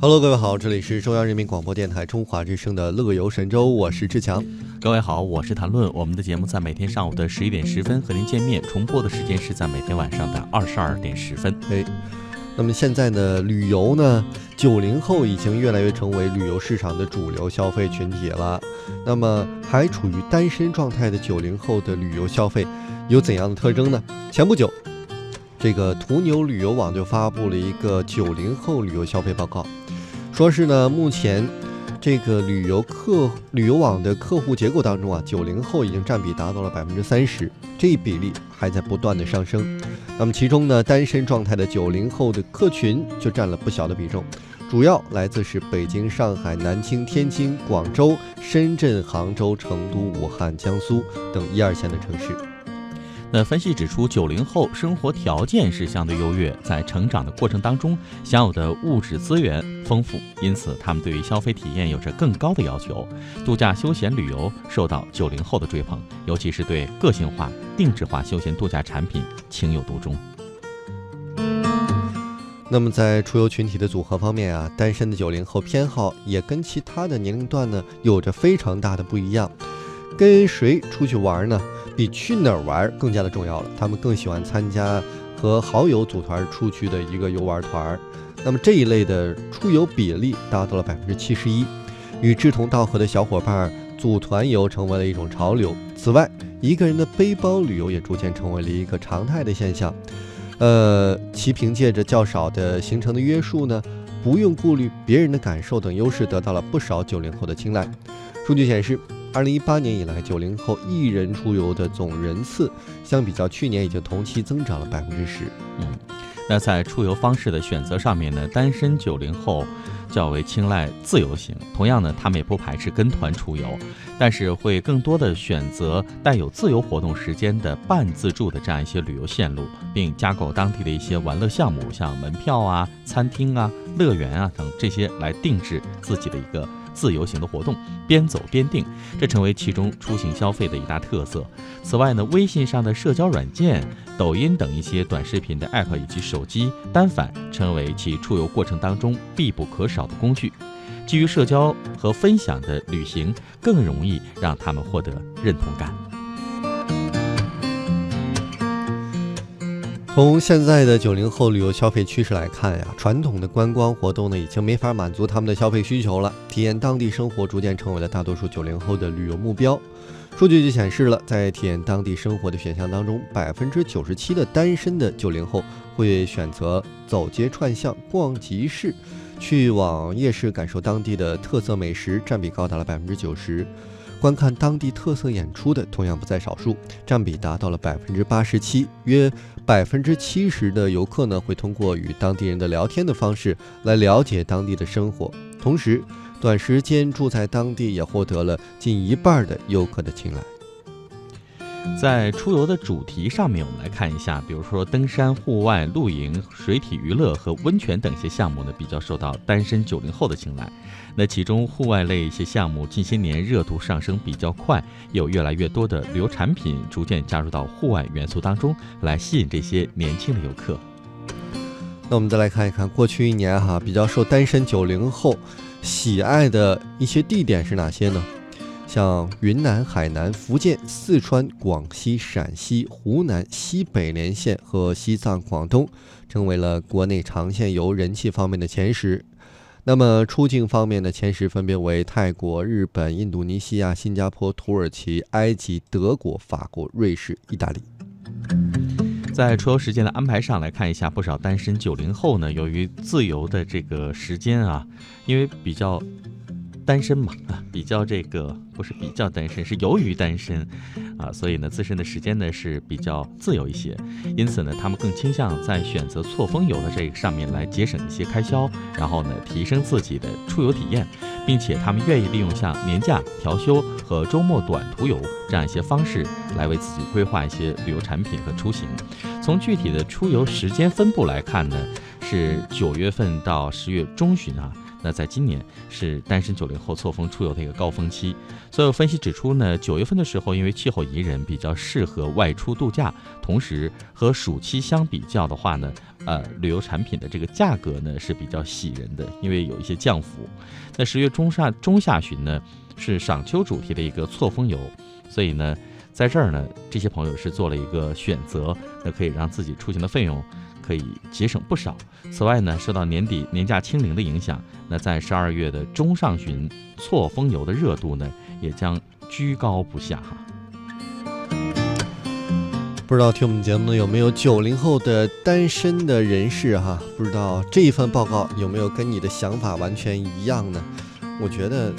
Hello，各位好，这里是中央人民广播电台中华之声的乐游神州，我是志强。各位好，我是谭论。我们的节目在每天上午的十一点十分和您见面，重播的时间是在每天晚上的二十二点十分。哎，那么现在呢，旅游呢，九零后已经越来越成为旅游市场的主流消费群体了。那么还处于单身状态的九零后的旅游消费有怎样的特征呢？前不久，这个途牛旅游网就发布了一个九零后旅游消费报告。说是呢，目前这个旅游客旅游网的客户结构当中啊，九零后已经占比达到了百分之三十，这一比例还在不断的上升。那么其中呢，单身状态的九零后的客群就占了不小的比重，主要来自是北京、上海、南京、天津、广州、深圳、杭州、成都、武汉、江苏等一二线的城市。那分析指出，九零后生活条件是相对优越，在成长的过程当中享有的物质资源丰富，因此他们对于消费体验有着更高的要求。度假休闲旅游受到九零后的追捧，尤其是对个性化、定制化休闲度假产品情有独钟。那么在出游群体的组合方面啊，单身的九零后偏好也跟其他的年龄段呢有着非常大的不一样。跟谁出去玩呢？比去哪儿玩更加的重要了。他们更喜欢参加和好友组团出去的一个游玩团儿。那么这一类的出游比例达到了百分之七十一，与志同道合的小伙伴组团游成为了一种潮流。此外，一个人的背包旅游也逐渐成为了一个常态的现象。呃，其凭借着较少的行程的约束呢，不用顾虑别人的感受等优势，得到了不少九零后的青睐。数据显示。二零一八年以来，九零后一人出游的总人次，相比较去年已经同期增长了百分之十。嗯，那在出游方式的选择上面呢，单身九零后较为青睐自由行。同样呢，他们也不排斥跟团出游，但是会更多的选择带有自由活动时间的半自助的这样一些旅游线路，并加购当地的一些玩乐项目，像门票啊、餐厅啊、乐园啊等这些来定制自己的一个。自由行的活动，边走边定，这成为其中出行消费的一大特色。此外呢，微信上的社交软件、抖音等一些短视频的 App 以及手机单反，成为其出游过程当中必不可少的工具。基于社交和分享的旅行，更容易让他们获得认同感。从现在的九零后旅游消费趋势来看呀，传统的观光活动呢已经没法满足他们的消费需求了，体验当地生活逐渐成为了大多数九零后的旅游目标。数据就显示了，在体验当地生活的选项当中，百分之九十七的单身的九零后会选择走街串巷、逛集市，去往夜市感受当地的特色美食，占比高达了百分之九十。观看当地特色演出的同样不在少数，占比达到了百分之八十七。约百分之七十的游客呢，会通过与当地人的聊天的方式来了解当地的生活。同时，短时间住在当地也获得了近一半的游客的青睐。在出游的主题上面，我们来看一下，比如说登山、户外露营、水体娱乐和温泉等一些项目呢，比较受到单身九零后的青睐。那其中户外类一些项目近些年热度上升比较快，有越来越多的旅游产品逐渐加入到户外元素当中，来吸引这些年轻的游客。那我们再来看一看过去一年哈，比较受单身九零后喜爱的一些地点是哪些呢？像云南、海南、福建、四川、广西、陕西、湖南、西北连线和西藏、广东，成为了国内长线游人气方面的前十。那么出境方面的前十分别为泰国、日本、印度尼西亚、新加坡、土耳其、埃及、德国、法国、瑞士、意大利。在出游时间的安排上来看一下，不少单身九零后呢，由于自由的这个时间啊，因为比较。单身嘛，啊，比较这个不是比较单身，是由于单身，啊，所以呢，自身的时间呢是比较自由一些，因此呢，他们更倾向在选择错峰游的这个上面来节省一些开销，然后呢，提升自己的出游体验，并且他们愿意利用像年假调休和周末短途游这样一些方式来为自己规划一些旅游产品和出行。从具体的出游时间分布来看呢，是九月份到十月中旬啊。那在今年是单身九零后错峰出游的一个高峰期。所有分析指出呢，九月份的时候，因为气候宜人，比较适合外出度假。同时和暑期相比较的话呢，呃，旅游产品的这个价格呢是比较喜人的，因为有一些降幅。那十月中上中下旬呢是赏秋主题的一个错峰游，所以呢，在这儿呢，这些朋友是做了一个选择，那可以让自己出行的费用可以节省不少。此外呢，受到年底年假清零的影响，那在十二月的中上旬错峰游的热度呢？也将居高不下哈。不知道听我们节目的有没有九零后的单身的人士哈？不知道这一份报告有没有跟你的想法完全一样呢？我觉得，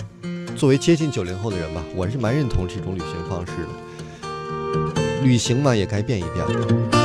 作为接近九零后的人吧，我是蛮认同这种旅行方式的。旅行嘛，也该变一变了。